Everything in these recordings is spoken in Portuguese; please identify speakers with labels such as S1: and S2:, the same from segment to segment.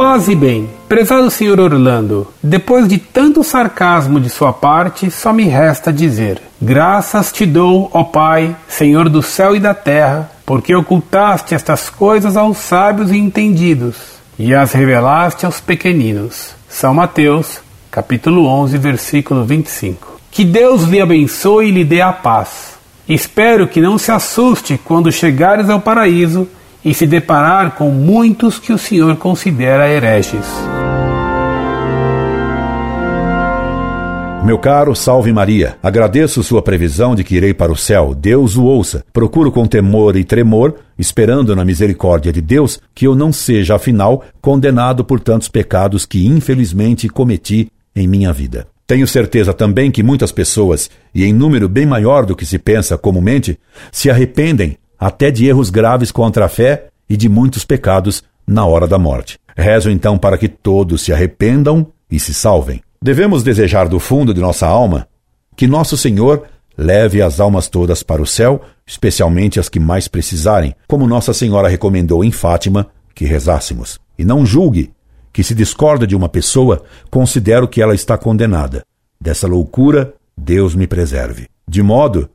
S1: Paz e bem. Prezado Sr. Orlando, depois de tanto sarcasmo de sua parte, só me resta dizer: Graças te dou, ó Pai, Senhor do céu e da terra, porque ocultaste estas coisas aos sábios e entendidos e as revelaste aos pequeninos. São Mateus, capítulo 11, versículo 25. Que Deus lhe abençoe e lhe dê a paz. Espero que não se assuste quando chegares ao paraíso e se deparar com muitos que o Senhor considera hereges.
S2: Meu caro, salve Maria. Agradeço sua previsão de que irei para o céu. Deus o ouça. Procuro com temor e tremor, esperando na misericórdia de Deus, que eu não seja, afinal, condenado por tantos pecados que infelizmente cometi em minha vida. Tenho certeza também que muitas pessoas, e em número bem maior do que se pensa comumente, se arrependem até de erros graves contra a fé e de muitos pecados na hora da morte. Rezo então para que todos se arrependam e se salvem. Devemos desejar do fundo de nossa alma que nosso Senhor leve as almas todas para o céu, especialmente as que mais precisarem, como Nossa Senhora recomendou em Fátima que rezássemos. E não julgue que se discorda de uma pessoa, considero que ela está condenada. Dessa loucura, Deus me preserve. De modo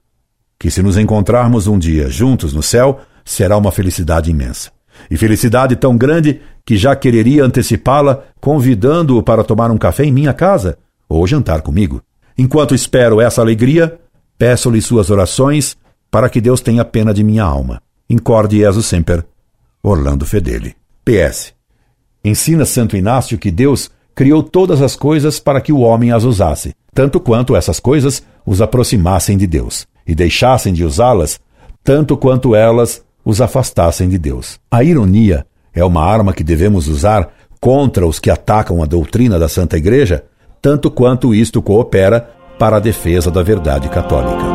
S2: que se nos encontrarmos um dia juntos no céu, será uma felicidade imensa. E felicidade tão grande que já quereria antecipá-la, convidando-o para tomar um café em minha casa ou jantar comigo. Enquanto espero essa alegria, peço-lhe suas orações para que Deus tenha pena de minha alma. Incorde Jesus Semper, Orlando Fedeli. PS. Ensina Santo Inácio que Deus criou todas as coisas para que o homem as usasse, tanto quanto essas coisas os aproximassem de Deus e deixassem de usá-las, tanto quanto elas os afastassem de Deus. A ironia é uma arma que devemos usar contra os que atacam a doutrina da Santa Igreja, tanto quanto isto coopera para a defesa da verdade católica.